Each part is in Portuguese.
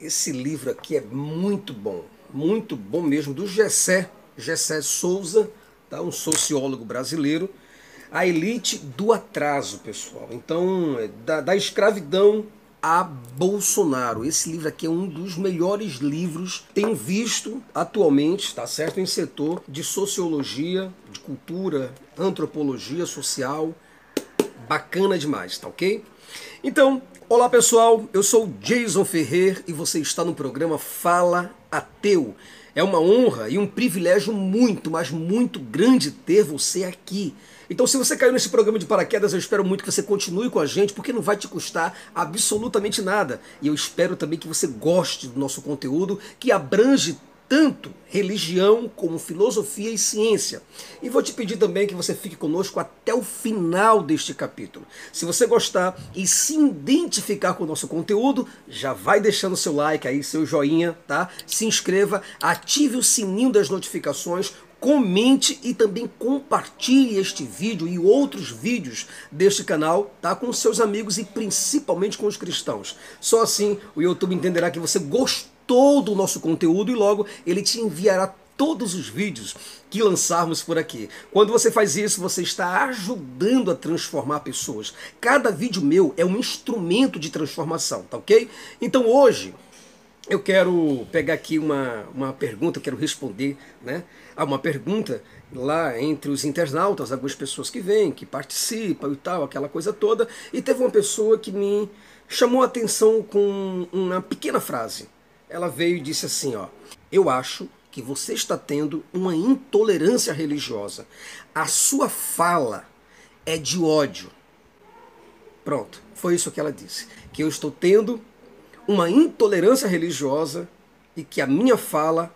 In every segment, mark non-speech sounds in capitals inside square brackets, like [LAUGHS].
esse livro aqui é muito bom, muito bom mesmo, do Gessé, Gessé Souza, tá? um sociólogo brasileiro. A elite do atraso, pessoal. Então, é da, da escravidão a Bolsonaro. Esse livro aqui é um dos melhores livros tenho visto atualmente, tá certo, em setor de sociologia, de cultura, antropologia social. Bacana demais, tá ok? Então, olá pessoal, eu sou Jason Ferrer e você está no programa Fala Ateu. É uma honra e um privilégio muito, mas muito grande ter você aqui. Então, se você caiu nesse programa de paraquedas, eu espero muito que você continue com a gente, porque não vai te custar absolutamente nada. E eu espero também que você goste do nosso conteúdo, que abrange tanto religião como filosofia e ciência. E vou te pedir também que você fique conosco até o final deste capítulo. Se você gostar e se identificar com o nosso conteúdo, já vai deixando seu like aí, seu joinha, tá? Se inscreva, ative o sininho das notificações, comente e também compartilhe este vídeo e outros vídeos deste canal tá, com seus amigos e principalmente com os cristãos. Só assim o YouTube entenderá que você gostou do nosso conteúdo e logo ele te enviará todos os vídeos que lançarmos por aqui. Quando você faz isso, você está ajudando a transformar pessoas. Cada vídeo meu é um instrumento de transformação, tá ok? Então hoje eu quero pegar aqui uma, uma pergunta, eu quero responder né, a uma pergunta lá entre os internautas, algumas pessoas que vêm, que participam e tal, aquela coisa toda, e teve uma pessoa que me chamou a atenção com uma pequena frase. Ela veio e disse assim, ó, eu acho que você está tendo uma intolerância religiosa. A sua fala é de ódio. Pronto, foi isso que ela disse. Que eu estou tendo uma intolerância religiosa e que a minha fala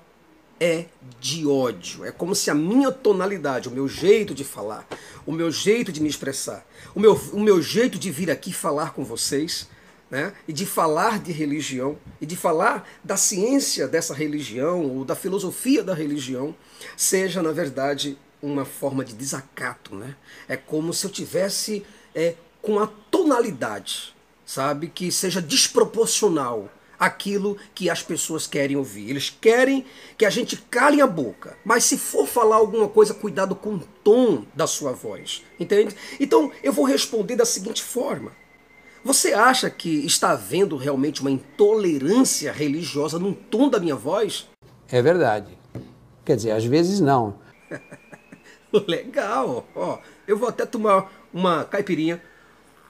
é de ódio. É como se a minha tonalidade, o meu jeito de falar, o meu jeito de me expressar, o meu, o meu jeito de vir aqui falar com vocês, né, e de falar de religião, e de falar da ciência dessa religião, ou da filosofia da religião, seja, na verdade, uma forma de desacato. Né? É como se eu tivesse é, com a tonalidade sabe, que seja desproporcional aquilo que as pessoas querem ouvir. Eles querem que a gente cale a boca. Mas se for falar alguma coisa, cuidado com o tom da sua voz. Entende? Então eu vou responder da seguinte forma. Você acha que está havendo realmente uma intolerância religiosa no tom da minha voz? É verdade. Quer dizer, às vezes não. [LAUGHS] Legal. Ó, eu vou até tomar uma caipirinha.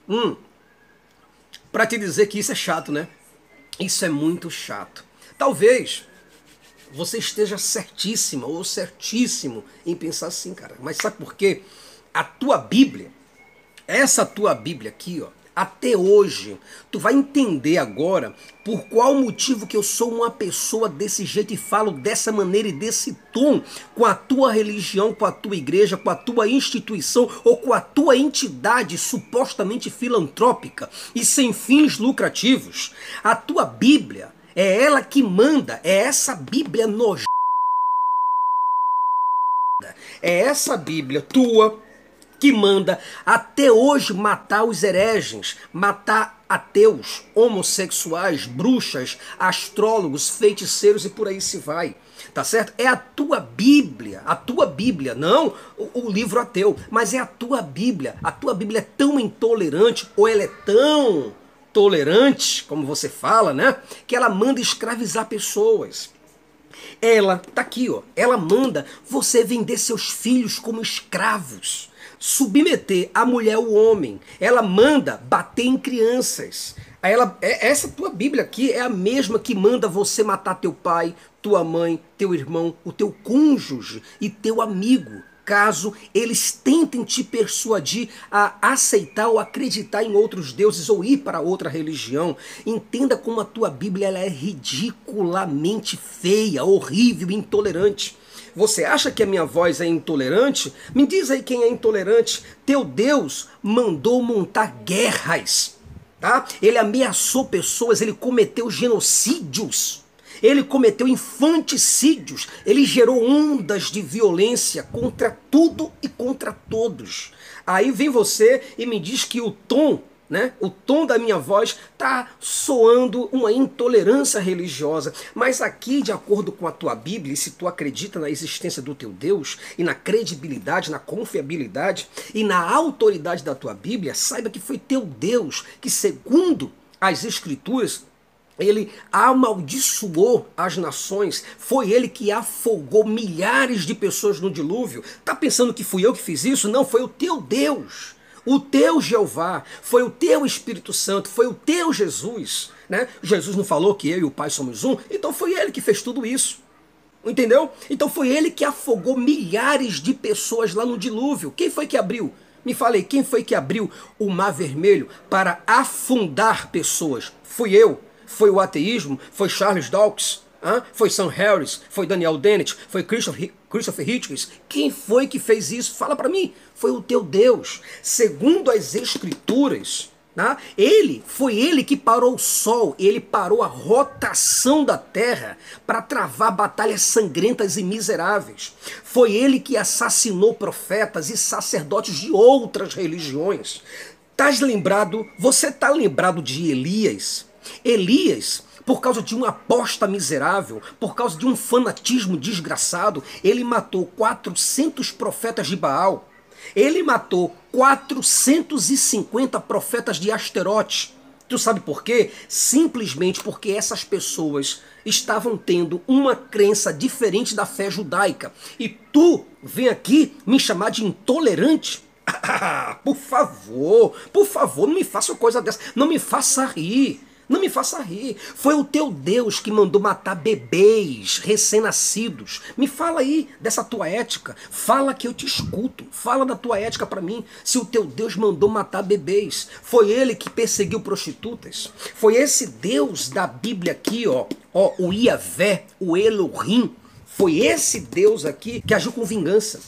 Hum, para te dizer que isso é chato, né? Isso é muito chato. Talvez você esteja certíssima ou certíssimo em pensar assim, cara. Mas sabe por quê? A tua Bíblia, essa tua Bíblia aqui, ó, até hoje. Tu vai entender agora por qual motivo que eu sou uma pessoa desse jeito e falo dessa maneira e desse tom com a tua religião, com a tua igreja, com a tua instituição ou com a tua entidade supostamente filantrópica e sem fins lucrativos. A tua Bíblia é ela que manda, é essa Bíblia nojenta. É essa Bíblia tua que manda até hoje matar os hereges, matar ateus, homossexuais, bruxas, astrólogos, feiticeiros e por aí se vai. Tá certo? É a tua Bíblia, a tua Bíblia, não o, o livro ateu, mas é a tua Bíblia. A tua Bíblia é tão intolerante, ou ela é tão tolerante, como você fala, né? Que ela manda escravizar pessoas. Ela, tá aqui, ó, ela manda você vender seus filhos como escravos submeter a mulher ao homem. Ela manda bater em crianças. Ela, é, essa tua Bíblia aqui é a mesma que manda você matar teu pai, tua mãe, teu irmão, o teu cônjuge e teu amigo, caso eles tentem te persuadir a aceitar ou acreditar em outros deuses ou ir para outra religião. Entenda como a tua Bíblia é ridiculamente feia, horrível, intolerante. Você acha que a minha voz é intolerante? Me diz aí quem é intolerante. Teu Deus mandou montar guerras. Tá? Ele ameaçou pessoas, ele cometeu genocídios. Ele cometeu infanticídios, ele gerou ondas de violência contra tudo e contra todos. Aí vem você e me diz que o tom né? O tom da minha voz tá soando uma intolerância religiosa, mas aqui, de acordo com a tua Bíblia, se tu acredita na existência do teu Deus e na credibilidade, na confiabilidade e na autoridade da tua Bíblia, saiba que foi teu Deus que, segundo as Escrituras, ele amaldiçoou as nações, foi ele que afogou milhares de pessoas no dilúvio. Tá pensando que fui eu que fiz isso? Não, foi o teu Deus. O teu Jeová, foi o teu Espírito Santo, foi o teu Jesus. Né? Jesus não falou que eu e o Pai somos um, então foi ele que fez tudo isso. Entendeu? Então foi ele que afogou milhares de pessoas lá no dilúvio. Quem foi que abriu? Me falei, quem foi que abriu o mar vermelho para afundar pessoas? Fui eu. Foi o ateísmo? Foi Charles Dawkins? Hã? Foi Sam Harris? Foi Daniel Dennett? Foi Christopher, Christopher Hitchens? Quem foi que fez isso? Fala para mim. Foi o teu Deus. Segundo as Escrituras, né? ele foi ele que parou o sol, ele parou a rotação da terra para travar batalhas sangrentas e miseráveis. Foi ele que assassinou profetas e sacerdotes de outras religiões. Estás lembrado? Você está lembrado de Elias? Elias, por causa de uma aposta miserável, por causa de um fanatismo desgraçado, ele matou 400 profetas de Baal. Ele matou 450 profetas de Asterote. Tu sabe por quê? Simplesmente porque essas pessoas estavam tendo uma crença diferente da fé judaica. E tu vem aqui me chamar de intolerante? [LAUGHS] por favor, por favor, não me faça coisa dessa. Não me faça rir. Não me faça rir. Foi o teu Deus que mandou matar bebês recém-nascidos. Me fala aí dessa tua ética. Fala que eu te escuto. Fala da tua ética para mim. Se o teu Deus mandou matar bebês, foi ele que perseguiu prostitutas. Foi esse Deus da Bíblia aqui, ó, ó, o Iavé, o Elohim. Foi esse Deus aqui que agiu com vingança.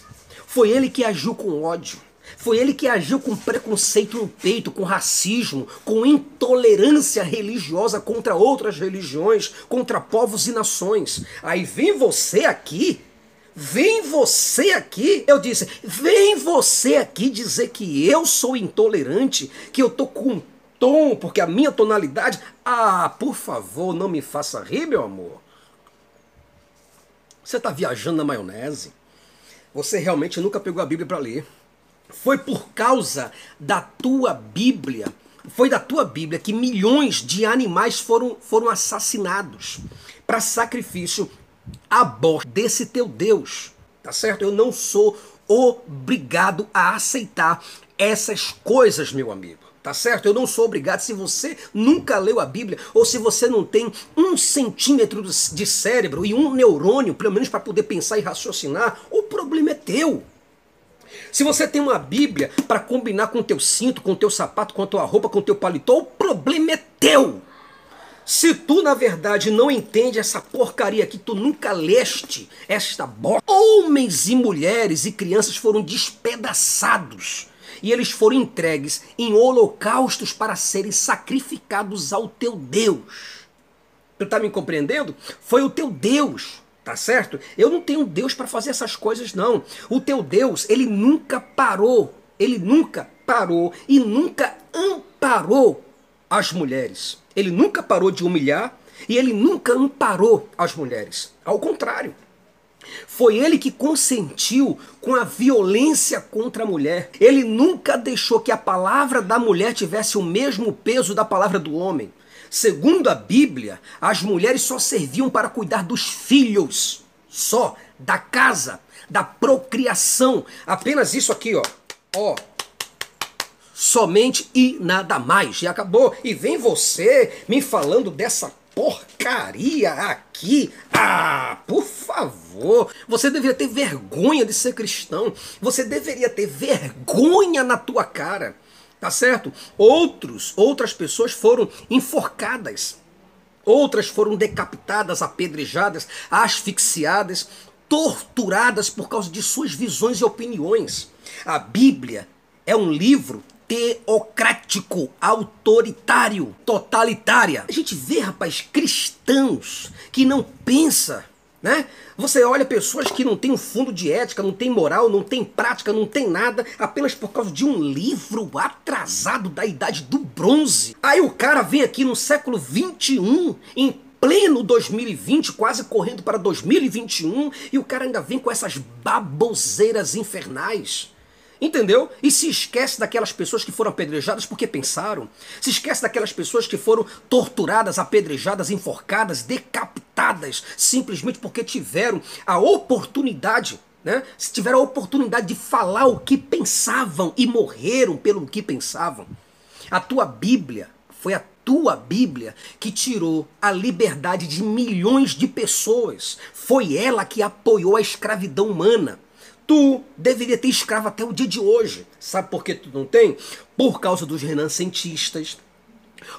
Foi ele que agiu com ódio. Foi ele que agiu com preconceito no peito, com racismo, com intolerância religiosa contra outras religiões, contra povos e nações. Aí vem você aqui, vem você aqui, eu disse, vem você aqui dizer que eu sou intolerante, que eu tô com tom, porque a minha tonalidade. Ah, por favor, não me faça rir, meu amor. Você está viajando na maionese? Você realmente nunca pegou a Bíblia para ler. Foi por causa da tua Bíblia, foi da tua Bíblia que milhões de animais foram, foram assassinados para sacrifício a bordo desse teu Deus. Tá certo? Eu não sou obrigado a aceitar essas coisas, meu amigo. Tá certo? Eu não sou obrigado. Se você nunca leu a Bíblia, ou se você não tem um centímetro de cérebro e um neurônio, pelo menos para poder pensar e raciocinar, o problema é teu. Se você tem uma Bíblia para combinar com o teu cinto, com o teu sapato, com a tua roupa, com o teu paletó, o problema é teu. Se tu, na verdade, não entende essa porcaria que tu nunca leste, esta bosta, homens e mulheres e crianças foram despedaçados e eles foram entregues em holocaustos para serem sacrificados ao teu Deus. Tu tá me compreendendo? Foi o teu Deus Tá certo? Eu não tenho Deus para fazer essas coisas, não. O teu Deus, ele nunca parou. Ele nunca parou e nunca amparou as mulheres. Ele nunca parou de humilhar e ele nunca amparou as mulheres. Ao contrário. Foi ele que consentiu com a violência contra a mulher. Ele nunca deixou que a palavra da mulher tivesse o mesmo peso da palavra do homem. Segundo a Bíblia, as mulheres só serviam para cuidar dos filhos, só, da casa, da procriação. Apenas isso aqui, ó. Ó. Somente e nada mais. E acabou. E vem você me falando dessa porcaria aqui. Ah, por favor. Você deveria ter vergonha de ser cristão. Você deveria ter vergonha na tua cara. Tá certo? Outros, outras pessoas foram enforcadas. Outras foram decapitadas, apedrejadas, asfixiadas, torturadas por causa de suas visões e opiniões. A Bíblia é um livro teocrático, autoritário, totalitária. A gente vê, rapaz, cristãos que não pensa Né? Você olha pessoas que não têm um fundo de ética, não tem moral, não tem prática, não tem nada, apenas por causa de um livro atrasado da idade do bronze. Aí o cara vem aqui no século 21, em pleno 2020, quase correndo para 2021, e o cara ainda vem com essas baboseiras infernais. Entendeu? E se esquece daquelas pessoas que foram apedrejadas porque pensaram. Se esquece daquelas pessoas que foram torturadas, apedrejadas, enforcadas, decapitadas, simplesmente porque tiveram a oportunidade, né? Se tiveram a oportunidade de falar o que pensavam e morreram pelo que pensavam. A tua Bíblia foi a tua Bíblia que tirou a liberdade de milhões de pessoas. Foi ela que apoiou a escravidão humana. Tu deveria ter escravo até o dia de hoje. Sabe por que tu não tem? Por causa dos renascentistas,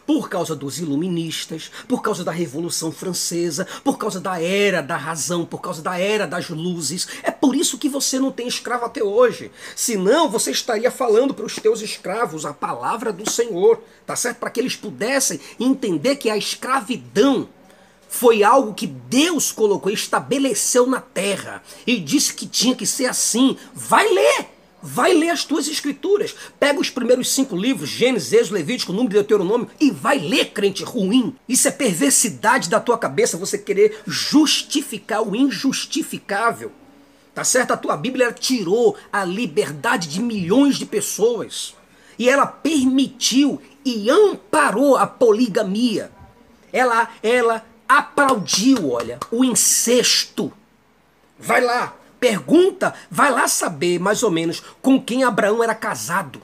por causa dos iluministas, por causa da Revolução Francesa, por causa da era da razão, por causa da era das luzes. É por isso que você não tem escravo até hoje. Senão você estaria falando para os teus escravos a palavra do Senhor, tá certo? Para que eles pudessem entender que a escravidão foi algo que Deus colocou, estabeleceu na terra e disse que tinha que ser assim. Vai ler! Vai ler as tuas escrituras. Pega os primeiros cinco livros, Gênesis, Levítico, Número de Deuteronômio, e vai ler, crente ruim. Isso é perversidade da tua cabeça, você querer justificar o injustificável. Tá certo? A tua Bíblia tirou a liberdade de milhões de pessoas. E ela permitiu e amparou a poligamia. Ela, ela aplaudiu, olha, o incesto. Vai lá, pergunta, vai lá saber mais ou menos com quem Abraão era casado.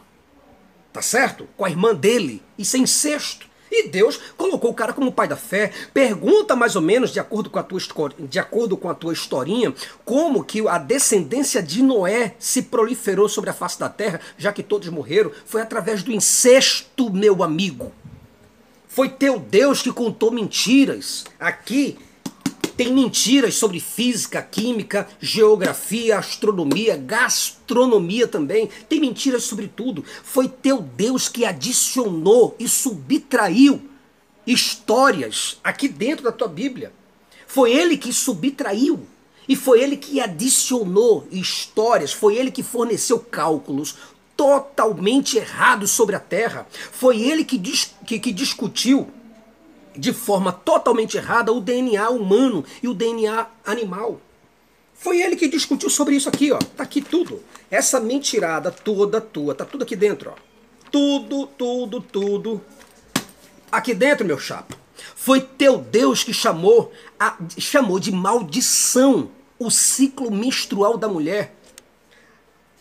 Tá certo? Com a irmã dele. Isso é incesto. E Deus colocou o cara como pai da fé. Pergunta mais ou menos, de acordo com a tua, de acordo com a tua historinha, como que a descendência de Noé se proliferou sobre a face da terra, já que todos morreram, foi através do incesto, meu amigo. Foi teu Deus que contou mentiras. Aqui tem mentiras sobre física, química, geografia, astronomia, gastronomia também. Tem mentiras sobre tudo. Foi teu Deus que adicionou e subtraiu histórias aqui dentro da tua Bíblia. Foi ele que subtraiu. E foi ele que adicionou histórias, foi ele que forneceu cálculos, totalmente errado sobre a Terra. Foi ele que, dis, que, que discutiu de forma totalmente errada o DNA humano e o DNA animal. Foi ele que discutiu sobre isso aqui, ó. Tá aqui tudo. Essa mentirada toda tua, tá tudo aqui dentro, ó. Tudo, tudo, tudo. Aqui dentro, meu chapa. Foi teu Deus que chamou, a, chamou de maldição o ciclo menstrual da mulher.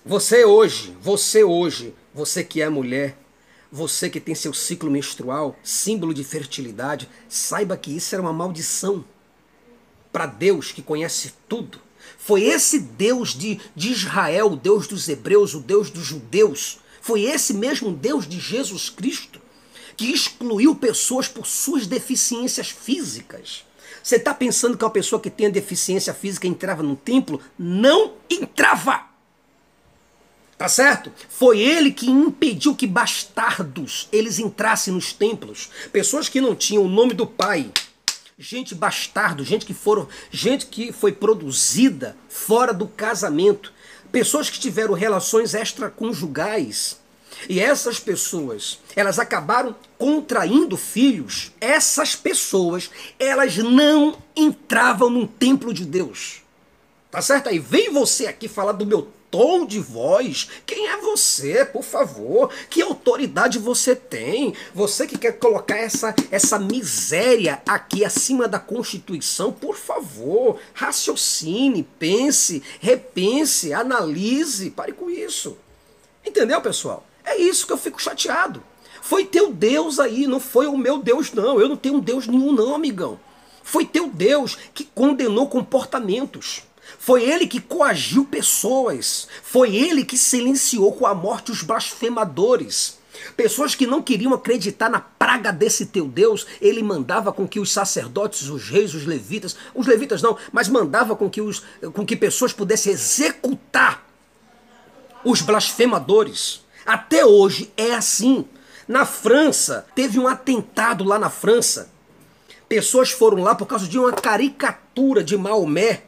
Você hoje, você hoje, você que é mulher, você que tem seu ciclo menstrual, símbolo de fertilidade, saiba que isso era uma maldição para Deus que conhece tudo. Foi esse Deus de, de Israel, o Deus dos hebreus, o Deus dos judeus, foi esse mesmo Deus de Jesus Cristo que excluiu pessoas por suas deficiências físicas. Você está pensando que uma pessoa que tem deficiência física entrava no templo? Não entrava! Tá certo? Foi ele que impediu que bastardos eles entrassem nos templos. Pessoas que não tinham o nome do pai. Gente bastardo, gente que foram, gente que foi produzida fora do casamento. Pessoas que tiveram relações extraconjugais. E essas pessoas, elas acabaram contraindo filhos. Essas pessoas, elas não entravam no templo de Deus. Tá certo? Aí vem você aqui falar do meu tom de voz. Quem é você, por favor? Que autoridade você tem? Você que quer colocar essa, essa miséria aqui acima da Constituição, por favor, raciocine, pense, repense, analise, pare com isso. Entendeu, pessoal? É isso que eu fico chateado. Foi teu Deus aí, não foi o meu Deus, não. Eu não tenho um Deus nenhum, não, amigão. Foi teu Deus que condenou comportamentos. Foi ele que coagiu pessoas. Foi ele que silenciou com a morte os blasfemadores. Pessoas que não queriam acreditar na praga desse teu Deus, ele mandava com que os sacerdotes, os reis, os levitas, os levitas não, mas mandava com que, os, com que pessoas pudessem executar os blasfemadores. Até hoje é assim. Na França, teve um atentado lá na França Pessoas foram lá por causa de uma caricatura de Maomé.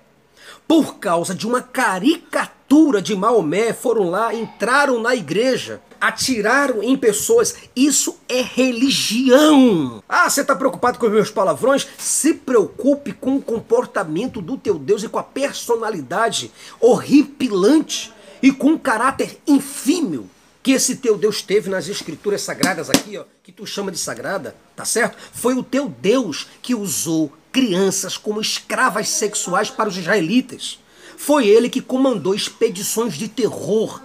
Por causa de uma caricatura de Maomé, foram lá, entraram na igreja, atiraram em pessoas. Isso é religião. Ah, você está preocupado com os meus palavrões? Se preocupe com o comportamento do teu Deus e com a personalidade horripilante e com o caráter infímio que esse teu Deus teve nas escrituras sagradas aqui, ó, que tu chama de sagrada, tá certo? Foi o teu Deus que usou crianças como escravas sexuais para os israelitas. Foi ele que comandou expedições de terror.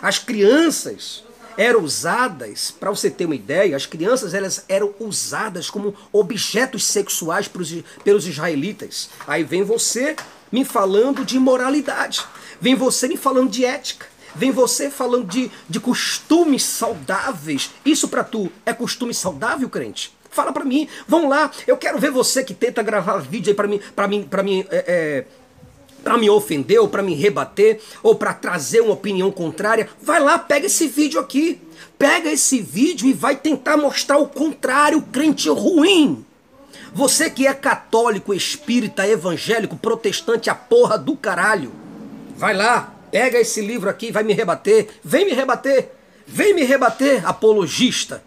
As crianças eram usadas, para você ter uma ideia, as crianças elas eram usadas como objetos sexuais pelos, pelos israelitas. Aí vem você me falando de moralidade, vem você me falando de ética. Vem você falando de, de costumes saudáveis. Isso para tu é costume saudável, crente? Fala para mim. Vamos lá. Eu quero ver você que tenta gravar vídeo aí para mim, para mim, para mim, é, é, para me ofender ou para me rebater ou para trazer uma opinião contrária. Vai lá, pega esse vídeo aqui. Pega esse vídeo e vai tentar mostrar o contrário, crente ruim. Você que é católico, espírita, evangélico, protestante, a porra do caralho. Vai lá, Pega esse livro aqui, vai me rebater. Vem me rebater. Vem me rebater, apologista.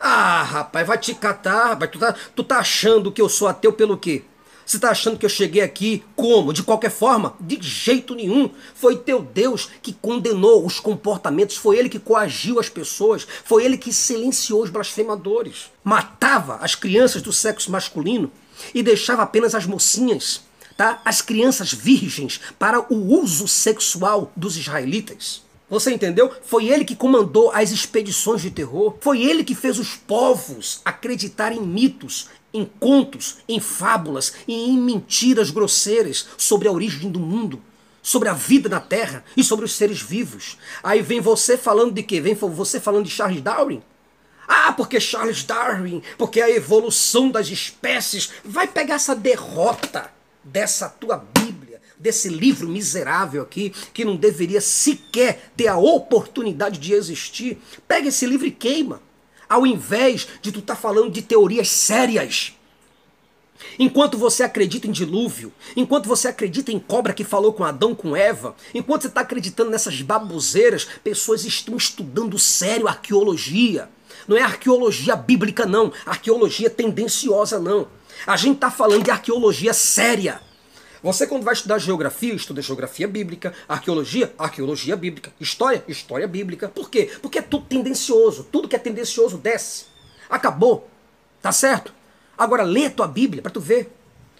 Ah, rapaz, vai te catar. Vai, tu, tá, tu tá achando que eu sou ateu pelo quê? Você tá achando que eu cheguei aqui como? De qualquer forma? De jeito nenhum. Foi teu Deus que condenou os comportamentos, foi ele que coagiu as pessoas, foi ele que silenciou os blasfemadores. Matava as crianças do sexo masculino e deixava apenas as mocinhas tá? as crianças virgens para o uso sexual dos israelitas. Você entendeu? Foi ele que comandou as expedições de terror. Foi ele que fez os povos acreditar em mitos, em contos, em fábulas e em mentiras grosseiras sobre a origem do mundo, sobre a vida na Terra e sobre os seres vivos. Aí vem você falando de quê? Vem você falando de Charles Darwin? Ah, porque Charles Darwin, porque a evolução das espécies vai pegar essa derrota dessa tua desse livro miserável aqui, que não deveria sequer ter a oportunidade de existir. Pega esse livro e queima. Ao invés de tu estar tá falando de teorias sérias. Enquanto você acredita em dilúvio, enquanto você acredita em cobra que falou com Adão, com Eva, enquanto você está acreditando nessas baboseiras, pessoas estão estudando sério arqueologia. Não é arqueologia bíblica, não. Arqueologia tendenciosa, não. A gente está falando de arqueologia séria. Você, quando vai estudar geografia, estuda geografia bíblica, arqueologia, arqueologia bíblica, história, história bíblica. Por quê? Porque é tudo tendencioso. Tudo que é tendencioso desce. Acabou. Tá certo? Agora lê a tua Bíblia para tu ver.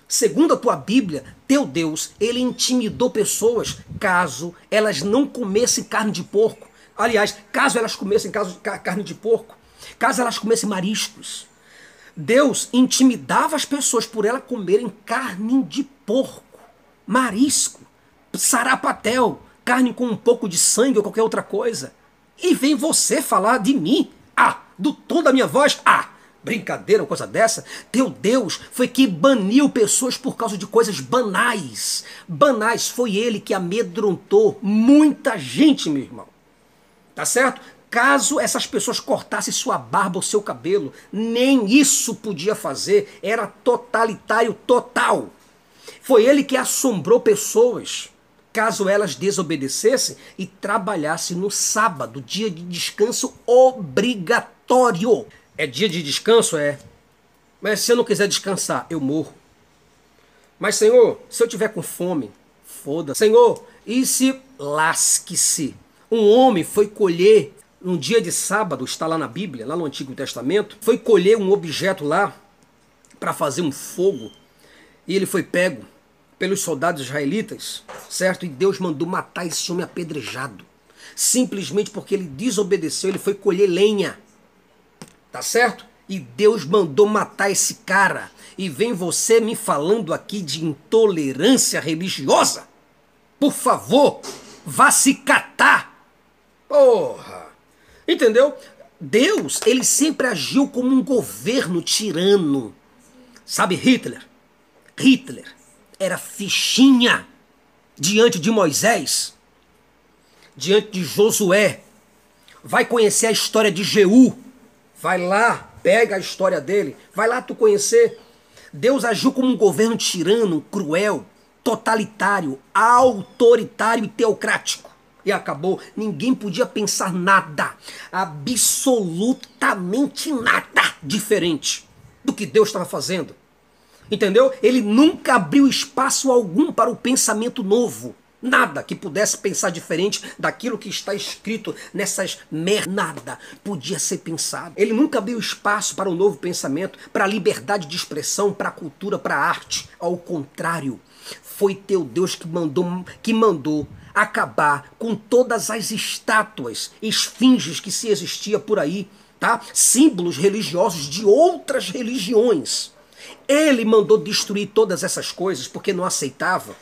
Segundo a tua Bíblia, teu Deus, ele intimidou pessoas caso elas não comessem carne de porco. Aliás, caso elas comessem carne de porco, caso elas comessem mariscos, Deus intimidava as pessoas por ela comerem carne de porco, marisco, sarapatel, carne com um pouco de sangue ou qualquer outra coisa. E vem você falar de mim? Ah, do tom da minha voz? Ah, brincadeira, uma coisa dessa? Teu Deus foi que baniu pessoas por causa de coisas banais. Banais, foi ele que amedrontou muita gente, meu irmão. Tá certo? Caso essas pessoas cortassem sua barba ou seu cabelo, nem isso podia fazer, era totalitário total. Foi ele que assombrou pessoas, caso elas desobedecessem e trabalhassem no sábado, dia de descanso obrigatório. É dia de descanso? É. Mas se eu não quiser descansar, eu morro. Mas, Senhor, se eu tiver com fome, foda. Senhor, e se lasque-se? Um homem foi colher num dia de sábado, está lá na Bíblia, lá no Antigo Testamento, foi colher um objeto lá para fazer um fogo e ele foi pego pelos soldados israelitas, certo? E Deus mandou matar esse homem apedrejado, simplesmente porque ele desobedeceu, ele foi colher lenha, tá certo? E Deus mandou matar esse cara. E vem você me falando aqui de intolerância religiosa? Por favor, vá se catar. Porra! Entendeu? Deus, ele sempre agiu como um governo tirano. Sabe Hitler? Hitler era fichinha diante de Moisés, diante de Josué. Vai conhecer a história de Jeú. Vai lá, pega a história dele. Vai lá tu conhecer. Deus agiu como um governo tirano, cruel, totalitário, autoritário e teocrático. E acabou. Ninguém podia pensar nada, absolutamente nada diferente do que Deus estava fazendo. Entendeu? Ele nunca abriu espaço algum para o pensamento novo. Nada que pudesse pensar diferente daquilo que está escrito nessas mer... Nada podia ser pensado. Ele nunca abriu espaço para um novo pensamento, para a liberdade de expressão, para a cultura, para a arte. Ao contrário, foi teu Deus que mandou, que mandou acabar com todas as estátuas, esfinges que se existia por aí, tá? Símbolos religiosos de outras religiões. Ele mandou destruir todas essas coisas porque não aceitava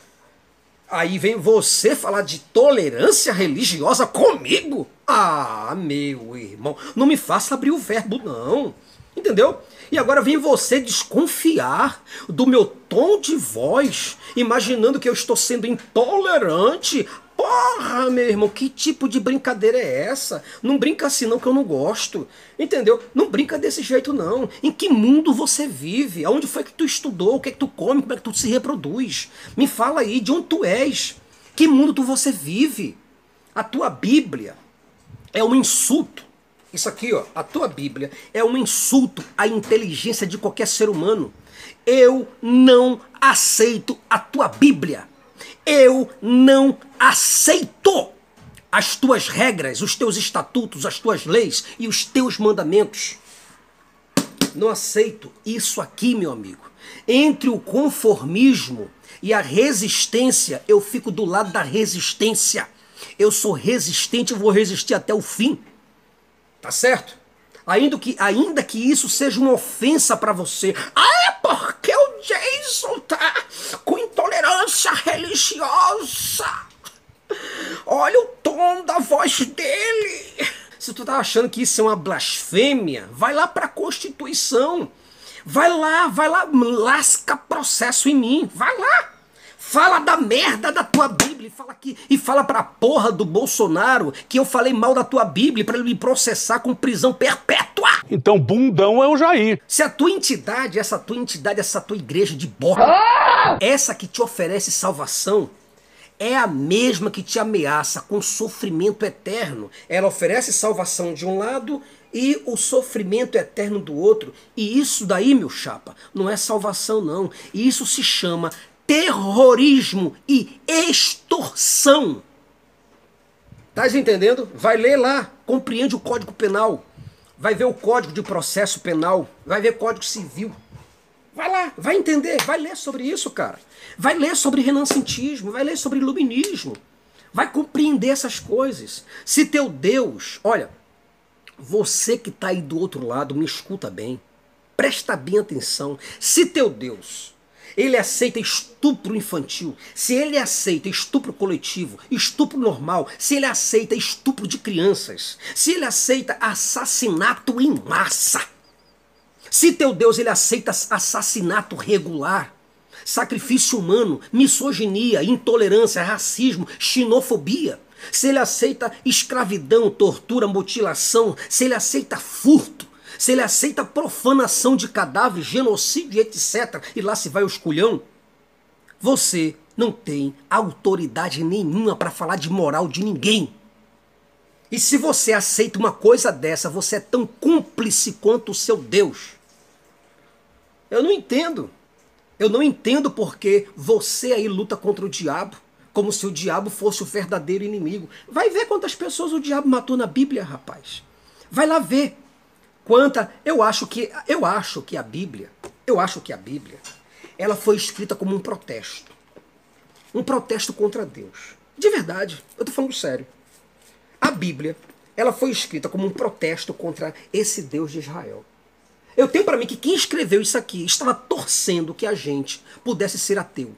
Aí vem você falar de tolerância religiosa comigo? Ah, meu irmão, não me faça abrir o verbo, não. Entendeu? E agora vem você desconfiar do meu tom de voz, imaginando que eu estou sendo intolerante Porra, meu irmão, que tipo de brincadeira é essa? Não brinca assim não que eu não gosto. Entendeu? Não brinca desse jeito não. Em que mundo você vive? Aonde foi que tu estudou? O que é que tu come? Como é que tu se reproduz? Me fala aí, de onde tu és? Que mundo tu você vive? A tua Bíblia é um insulto. Isso aqui, ó, a tua Bíblia é um insulto à inteligência de qualquer ser humano. Eu não aceito a tua Bíblia. Eu não aceito as tuas regras, os teus estatutos, as tuas leis e os teus mandamentos. Não aceito isso aqui, meu amigo. Entre o conformismo e a resistência, eu fico do lado da resistência. Eu sou resistente, eu vou resistir até o fim. Tá certo? Ainda que, ainda que isso seja uma ofensa para você. Ah, é porque o Jason tá intolerância religiosa. Olha o tom da voz dele. Se tu tá achando que isso é uma blasfêmia, vai lá para a Constituição. Vai lá, vai lá, lasca processo em mim. Vai lá. Fala da merda da tua Bíblia e fala aqui e fala pra porra do Bolsonaro que eu falei mal da tua Bíblia para ele me processar com prisão perpétua. Então bundão é o Jair. Se a tua entidade, essa tua entidade, essa tua igreja de borra, ah! essa que te oferece salvação, é a mesma que te ameaça com sofrimento eterno. Ela oferece salvação de um lado e o sofrimento eterno do outro. E isso daí, meu chapa, não é salvação não. Isso se chama terrorismo e extorsão. Tá entendendo? Vai ler lá, compreende o Código Penal. Vai ver o Código de Processo Penal, vai ver Código Civil. Vai lá, vai entender, vai ler sobre isso, cara. Vai ler sobre renascentismo, vai ler sobre iluminismo. Vai compreender essas coisas. Se teu Deus, olha, você que está aí do outro lado, me escuta bem. Presta bem atenção. Se teu Deus, ele aceita estupro infantil, se ele aceita estupro coletivo, estupro normal, se ele aceita estupro de crianças, se ele aceita assassinato em massa, se teu Deus ele aceita assassinato regular, sacrifício humano, misoginia, intolerância, racismo, xenofobia, se ele aceita escravidão, tortura, mutilação, se ele aceita furto, se ele aceita profanação de cadáveres, genocídio, etc., e lá se vai o esculhão, você não tem autoridade nenhuma para falar de moral de ninguém. E se você aceita uma coisa dessa, você é tão cúmplice quanto o seu Deus. Eu não entendo. Eu não entendo porque você aí luta contra o diabo, como se o diabo fosse o verdadeiro inimigo. Vai ver quantas pessoas o diabo matou na Bíblia, rapaz. Vai lá ver. Quanta, eu acho que eu acho que a Bíblia, eu acho que a Bíblia, ela foi escrita como um protesto. Um protesto contra Deus. De verdade, eu tô falando sério. A Bíblia, ela foi escrita como um protesto contra esse Deus de Israel. Eu tenho para mim que quem escreveu isso aqui estava torcendo que a gente pudesse ser ateu.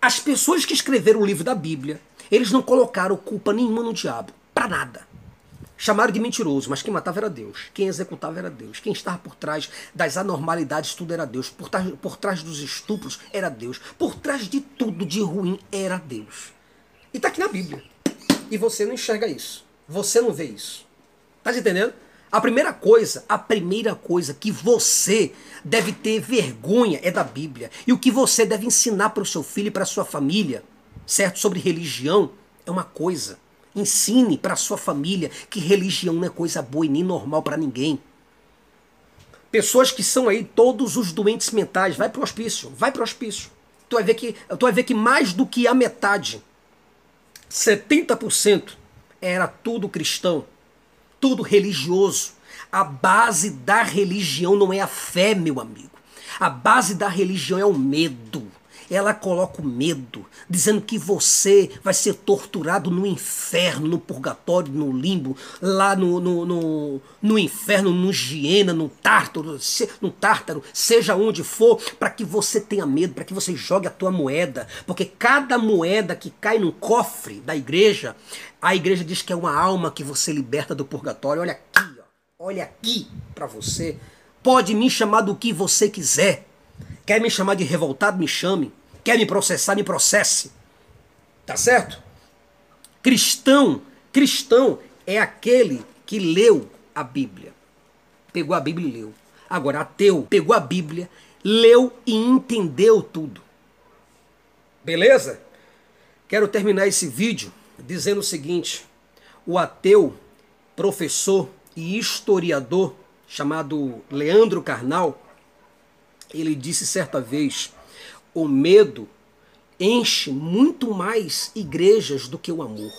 As pessoas que escreveram o livro da Bíblia, eles não colocaram culpa nenhuma no diabo, para nada. Chamaram de mentiroso, mas quem matava era Deus. Quem executava era Deus. Quem estava por trás das anormalidades, tudo era Deus. Por trás, por trás dos estupros, era Deus. Por trás de tudo de ruim, era Deus. E está aqui na Bíblia. E você não enxerga isso. Você não vê isso. Tá entendendo? A primeira coisa, a primeira coisa que você deve ter vergonha é da Bíblia. E o que você deve ensinar para o seu filho e para a sua família, certo? Sobre religião é uma coisa. Ensine para sua família que religião não é coisa boa e nem normal para ninguém. Pessoas que são aí todos os doentes mentais, vai para o hospício, vai para o hospício. Tu vai ver que, tu vai ver que mais do que a metade, 70% era tudo cristão, tudo religioso. A base da religião não é a fé, meu amigo. A base da religião é o medo ela coloca o medo, dizendo que você vai ser torturado no inferno, no purgatório, no limbo, lá no, no, no, no inferno, no hiena, no tártaro, no tártaro, seja onde for, para que você tenha medo, para que você jogue a tua moeda, porque cada moeda que cai no cofre da igreja, a igreja diz que é uma alma que você liberta do purgatório. Olha aqui, ó, olha aqui para você. Pode me chamar do que você quiser. Quer me chamar de revoltado? Me chame. Quer me processar? Me processe. Tá certo? Cristão, cristão é aquele que leu a Bíblia. Pegou a Bíblia e leu. Agora, ateu pegou a Bíblia, leu e entendeu tudo. Beleza? Quero terminar esse vídeo dizendo o seguinte: o ateu, professor e historiador chamado Leandro Carnal, ele disse certa vez o medo enche muito mais igrejas do que o amor.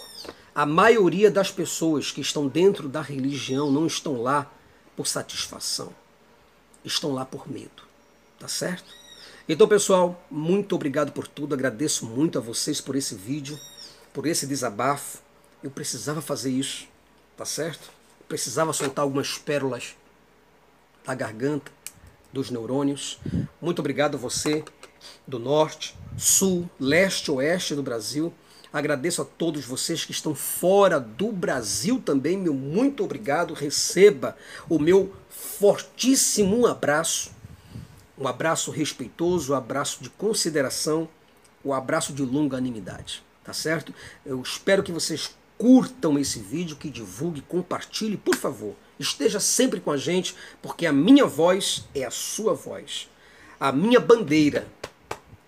A maioria das pessoas que estão dentro da religião não estão lá por satisfação, estão lá por medo. Tá certo? Então, pessoal, muito obrigado por tudo. Agradeço muito a vocês por esse vídeo, por esse desabafo. Eu precisava fazer isso, tá certo? precisava soltar algumas pérolas da garganta, dos neurônios. Muito obrigado a você do norte, sul, leste, oeste do Brasil. Agradeço a todos vocês que estão fora do Brasil também. Meu muito obrigado. Receba o meu fortíssimo abraço. Um abraço respeitoso, um abraço de consideração, um abraço de longanimidade. Tá certo? Eu espero que vocês curtam esse vídeo, que divulgue, compartilhe, por favor. Esteja sempre com a gente, porque a minha voz é a sua voz. A minha bandeira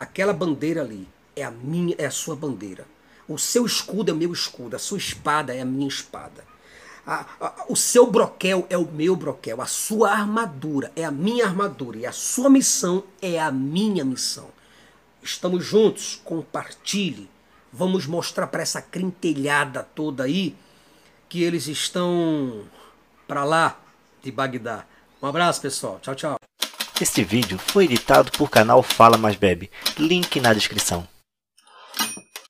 Aquela bandeira ali é a minha, é a sua bandeira. O seu escudo é meu escudo, a sua espada é a minha espada. A, a, o seu broquel é o meu broquel, a sua armadura é a minha armadura e a sua missão é a minha missão. Estamos juntos, compartilhe. Vamos mostrar para essa crintelhada toda aí que eles estão para lá de Bagdá. Um abraço, pessoal. Tchau, tchau. Este vídeo foi editado por canal Fala Mais Bebe, link na descrição.